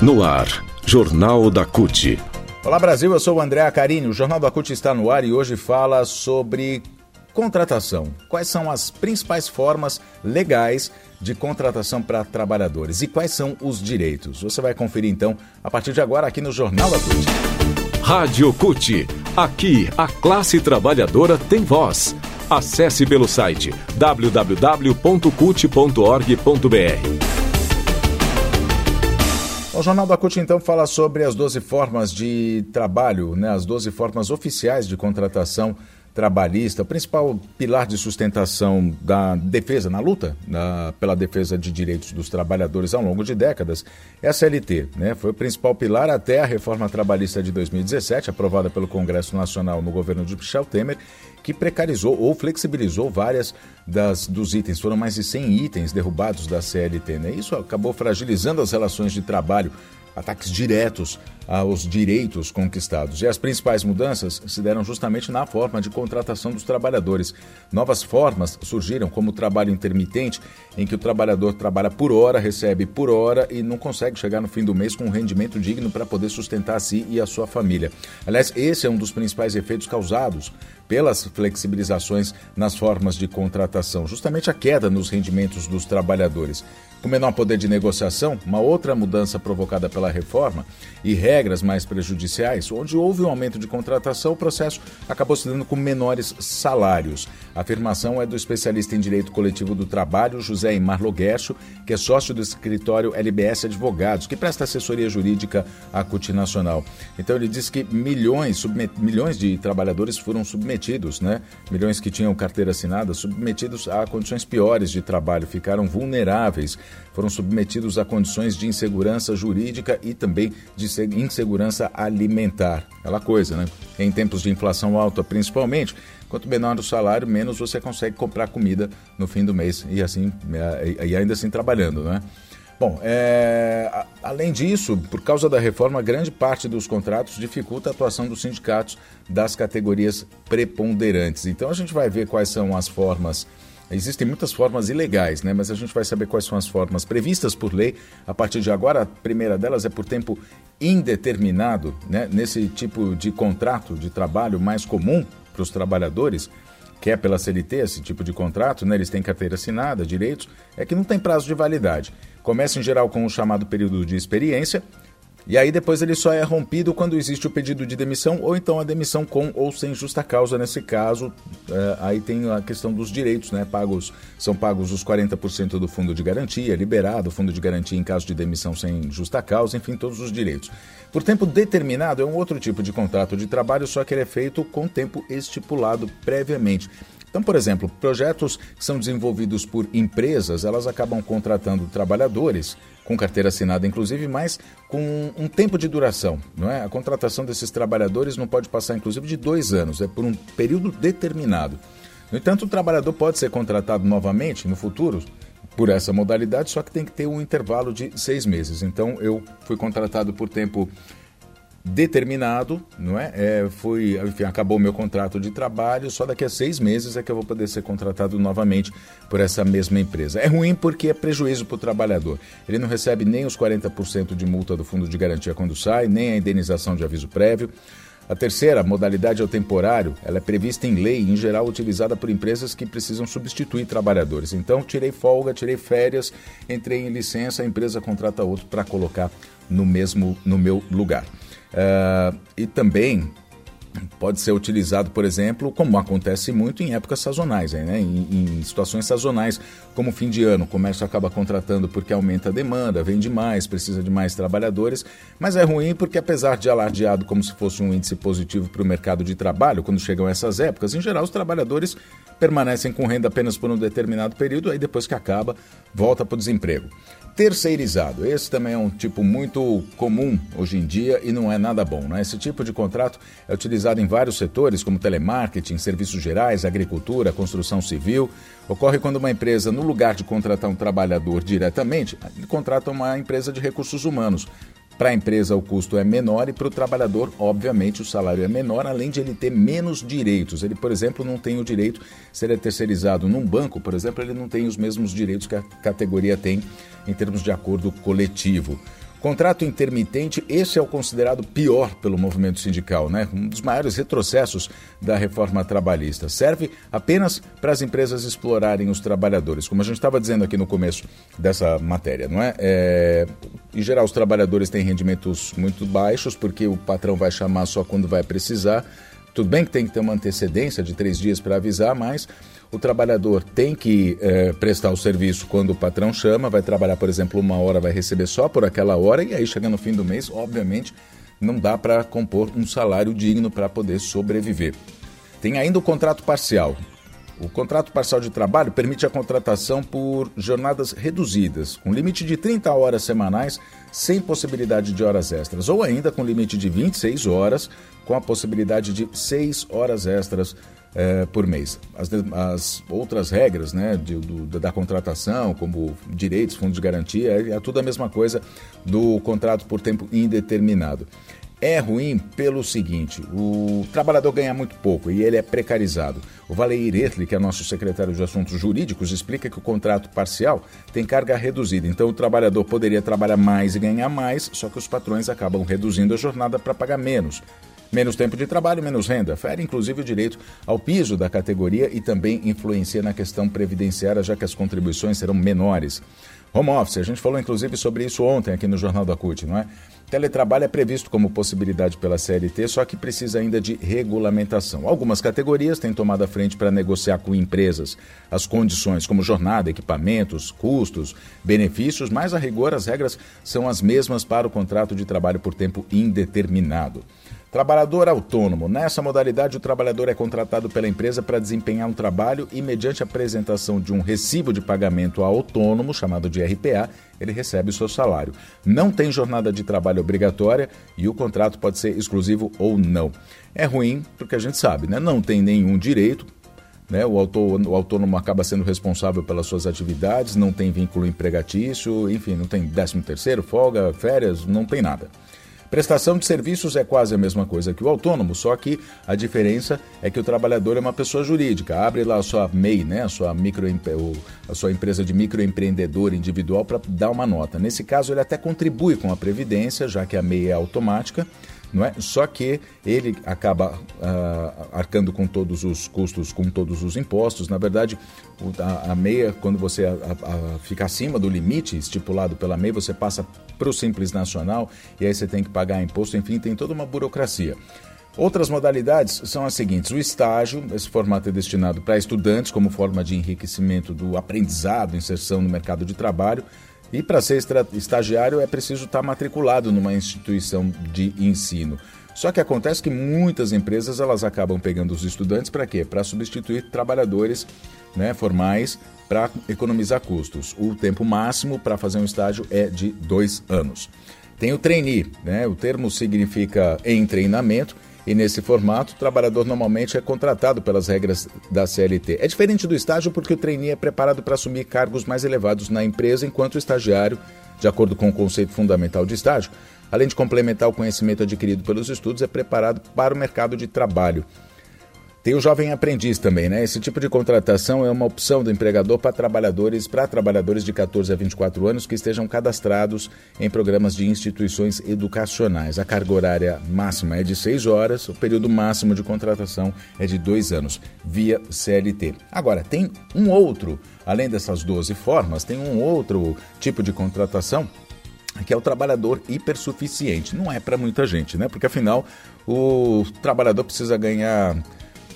No ar, Jornal da CUT. Olá Brasil, eu sou o André Acarini. O Jornal da CUT está no ar e hoje fala sobre contratação. Quais são as principais formas legais de contratação para trabalhadores e quais são os direitos? Você vai conferir então a partir de agora aqui no Jornal da CUT. Rádio CUT. Aqui a classe trabalhadora tem voz. Acesse pelo site www.cut.org.br. O Jornal da CUT então fala sobre as 12 formas de trabalho, né, as 12 formas oficiais de contratação trabalhista, o principal pilar de sustentação da defesa, na luta na, pela defesa de direitos dos trabalhadores ao longo de décadas, é a CLT. Né? Foi o principal pilar até a reforma trabalhista de 2017, aprovada pelo Congresso Nacional no governo de Michel Temer, que precarizou ou flexibilizou várias das, dos itens. Foram mais de 100 itens derrubados da CLT. Né? Isso acabou fragilizando as relações de trabalho ataques diretos aos direitos conquistados. E as principais mudanças se deram justamente na forma de contratação dos trabalhadores. Novas formas surgiram, como o trabalho intermitente, em que o trabalhador trabalha por hora, recebe por hora e não consegue chegar no fim do mês com um rendimento digno para poder sustentar a si e a sua família. Aliás, esse é um dos principais efeitos causados pelas flexibilizações nas formas de contratação, justamente a queda nos rendimentos dos trabalhadores. Com menor poder de negociação, uma outra mudança provocada pela reforma e regras mais prejudiciais, onde houve um aumento de contratação, o processo acabou se dando com menores salários. A afirmação é do especialista em direito coletivo do trabalho, José Imar Loguercho, que é sócio do escritório LBS Advogados, que presta assessoria jurídica à CUT Nacional. Então ele diz que milhões, milhões de trabalhadores foram submetidos, né? milhões que tinham carteira assinada, submetidos a condições piores de trabalho, ficaram vulneráveis foram submetidos a condições de insegurança jurídica e também de insegurança alimentar. Aquela coisa, né? Em tempos de inflação alta, principalmente, quanto menor o salário, menos você consegue comprar comida no fim do mês e assim é, e ainda assim trabalhando, né? Bom, é, além disso, por causa da reforma, grande parte dos contratos dificulta a atuação dos sindicatos das categorias preponderantes. Então a gente vai ver quais são as formas Existem muitas formas ilegais, né? mas a gente vai saber quais são as formas previstas por lei a partir de agora. A primeira delas é por tempo indeterminado, né? nesse tipo de contrato de trabalho mais comum para os trabalhadores, que é pela CLT esse tipo de contrato, né? eles têm carteira assinada, direitos, é que não tem prazo de validade. Começa em geral com o chamado período de experiência, e aí depois ele só é rompido quando existe o pedido de demissão ou então a demissão com ou sem justa causa. Nesse caso, é, aí tem a questão dos direitos, né? Pagos, são pagos os 40% do fundo de garantia, liberado o fundo de garantia em caso de demissão sem justa causa, enfim, todos os direitos. Por tempo determinado é um outro tipo de contrato de trabalho, só que ele é feito com tempo estipulado previamente. Então, por exemplo, projetos que são desenvolvidos por empresas, elas acabam contratando trabalhadores com carteira assinada, inclusive, mas com um tempo de duração. Não é? A contratação desses trabalhadores não pode passar, inclusive, de dois anos, é por um período determinado. No entanto, o trabalhador pode ser contratado novamente no futuro por essa modalidade, só que tem que ter um intervalo de seis meses. Então, eu fui contratado por tempo determinado, não é? é foi, enfim, acabou meu contrato de trabalho, só daqui a seis meses é que eu vou poder ser contratado novamente por essa mesma empresa. É ruim porque é prejuízo para o trabalhador. Ele não recebe nem os 40% de multa do fundo de garantia quando sai, nem a indenização de aviso prévio. A terceira modalidade é o temporário. Ela é prevista em lei e, em geral, utilizada por empresas que precisam substituir trabalhadores. Então, tirei folga, tirei férias, entrei em licença, a empresa contrata outro para colocar no mesmo no meu lugar. Uh, e também pode ser utilizado, por exemplo, como acontece muito em épocas sazonais, né? em, em, situações sazonais, como fim de ano, o comércio acaba contratando porque aumenta a demanda, vende mais, precisa de mais trabalhadores, mas é ruim porque apesar de alardeado como se fosse um índice positivo para o mercado de trabalho, quando chegam essas épocas, em geral os trabalhadores permanecem com renda apenas por um determinado período, aí depois que acaba, volta para o desemprego terceirizado. Esse também é um tipo muito comum hoje em dia e não é nada bom. Né? Esse tipo de contrato é utilizado em vários setores, como telemarketing, serviços gerais, agricultura, construção civil. Ocorre quando uma empresa, no lugar de contratar um trabalhador diretamente, contrata uma empresa de recursos humanos para a empresa, o custo é menor e para o trabalhador, obviamente, o salário é menor, além de ele ter menos direitos. Ele, por exemplo, não tem o direito, se ele é terceirizado num banco, por exemplo, ele não tem os mesmos direitos que a categoria tem em termos de acordo coletivo. Contrato intermitente, esse é o considerado pior pelo movimento sindical, né? Um dos maiores retrocessos da reforma trabalhista. Serve apenas para as empresas explorarem os trabalhadores, como a gente estava dizendo aqui no começo dessa matéria, não é? é? Em geral, os trabalhadores têm rendimentos muito baixos, porque o patrão vai chamar só quando vai precisar. Tudo bem que tem que ter uma antecedência de três dias para avisar, mas o trabalhador tem que é, prestar o serviço quando o patrão chama, vai trabalhar, por exemplo, uma hora, vai receber só por aquela hora, e aí chega no fim do mês, obviamente, não dá para compor um salário digno para poder sobreviver. Tem ainda o contrato parcial. O contrato parcial de trabalho permite a contratação por jornadas reduzidas, com limite de 30 horas semanais, sem possibilidade de horas extras, ou ainda com limite de 26 horas, com a possibilidade de 6 horas extras é, por mês. As, as, outras regras né, de, do, da contratação, como direitos, fundos de garantia, é, é tudo a mesma coisa do contrato por tempo indeterminado. É ruim pelo seguinte: o trabalhador ganha muito pouco e ele é precarizado. O Valeir Ertli, que é nosso secretário de Assuntos Jurídicos, explica que o contrato parcial tem carga reduzida. Então, o trabalhador poderia trabalhar mais e ganhar mais, só que os patrões acabam reduzindo a jornada para pagar menos. Menos tempo de trabalho, menos renda. Fere inclusive o direito ao piso da categoria e também influencia na questão previdenciária, já que as contribuições serão menores. Home office, a gente falou inclusive sobre isso ontem aqui no Jornal da CUT, não é? Teletrabalho é previsto como possibilidade pela CLT, só que precisa ainda de regulamentação. Algumas categorias têm tomado a frente para negociar com empresas as condições, como jornada, equipamentos, custos, benefícios, mas a rigor as regras são as mesmas para o contrato de trabalho por tempo indeterminado. Trabalhador autônomo. Nessa modalidade, o trabalhador é contratado pela empresa para desempenhar um trabalho e, mediante a apresentação de um recibo de pagamento autônomo, chamado de RPA, ele recebe o seu salário. Não tem jornada de trabalho obrigatória e o contrato pode ser exclusivo ou não. É ruim porque a gente sabe, né? não tem nenhum direito, né? O autônomo acaba sendo responsável pelas suas atividades, não tem vínculo empregatício, enfim, não tem 13 terceiro, folga, férias, não tem nada. Prestação de serviços é quase a mesma coisa que o autônomo, só que a diferença é que o trabalhador é uma pessoa jurídica. Abre lá a sua MEI, né, a, sua micro, a sua empresa de microempreendedor individual para dar uma nota. Nesse caso, ele até contribui com a Previdência, já que a MEI é automática não é? Só que ele acaba uh, arcando com todos os custos, com todos os impostos. Na verdade, a, a meia, quando você a, a, fica acima do limite estipulado pela MEI, você passa para o Simples Nacional e aí você tem que pagar imposto, enfim, tem toda uma burocracia. Outras modalidades são as seguintes: o estágio, esse formato é destinado para estudantes como forma de enriquecimento do aprendizado, inserção no mercado de trabalho. E para ser estagiário é preciso estar tá matriculado numa instituição de ensino. Só que acontece que muitas empresas elas acabam pegando os estudantes para quê? Para substituir trabalhadores né, formais para economizar custos. O tempo máximo para fazer um estágio é de dois anos. Tem o trainee, né? o termo significa em treinamento e nesse formato, o trabalhador normalmente é contratado pelas regras da CLT. É diferente do estágio porque o trainee é preparado para assumir cargos mais elevados na empresa, enquanto o estagiário, de acordo com o conceito fundamental de estágio, além de complementar o conhecimento adquirido pelos estudos, é preparado para o mercado de trabalho. Tem o jovem aprendiz também, né? Esse tipo de contratação é uma opção do empregador para trabalhadores, para trabalhadores de 14 a 24 anos que estejam cadastrados em programas de instituições educacionais. A carga horária máxima é de 6 horas, o período máximo de contratação é de 2 anos, via CLT. Agora, tem um outro, além dessas 12 formas, tem um outro tipo de contratação que é o trabalhador hipersuficiente. Não é para muita gente, né? Porque afinal o trabalhador precisa ganhar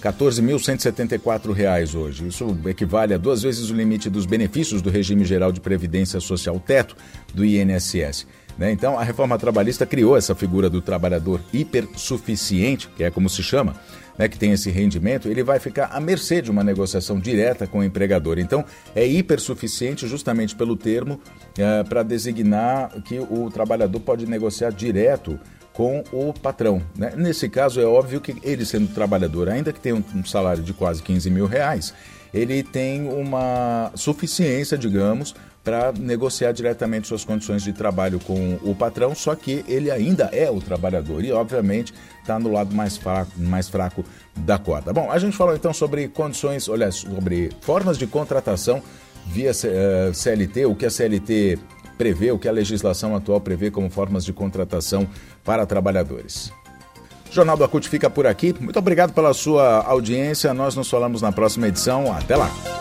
14.174 reais hoje. Isso equivale a duas vezes o limite dos benefícios do regime geral de previdência social teto do INSS. Né? Então, a reforma trabalhista criou essa figura do trabalhador hipersuficiente, que é como se chama, né, que tem esse rendimento, ele vai ficar à mercê de uma negociação direta com o empregador. Então, é hipersuficiente justamente pelo termo é, para designar que o trabalhador pode negociar direto com o patrão. Né? Nesse caso, é óbvio que ele, sendo trabalhador, ainda que tenha um salário de quase 15 mil reais, ele tem uma suficiência, digamos, para negociar diretamente suas condições de trabalho com o patrão, só que ele ainda é o trabalhador e, obviamente, está no lado mais fraco, mais fraco da corda. Bom, a gente falou então sobre condições, olha, sobre formas de contratação via CLT, eh, o que a CLT prevê, o que a legislação atual prevê como formas de contratação para trabalhadores. O Jornal do Acult fica por aqui. Muito obrigado pela sua audiência. Nós nos falamos na próxima edição. Até lá.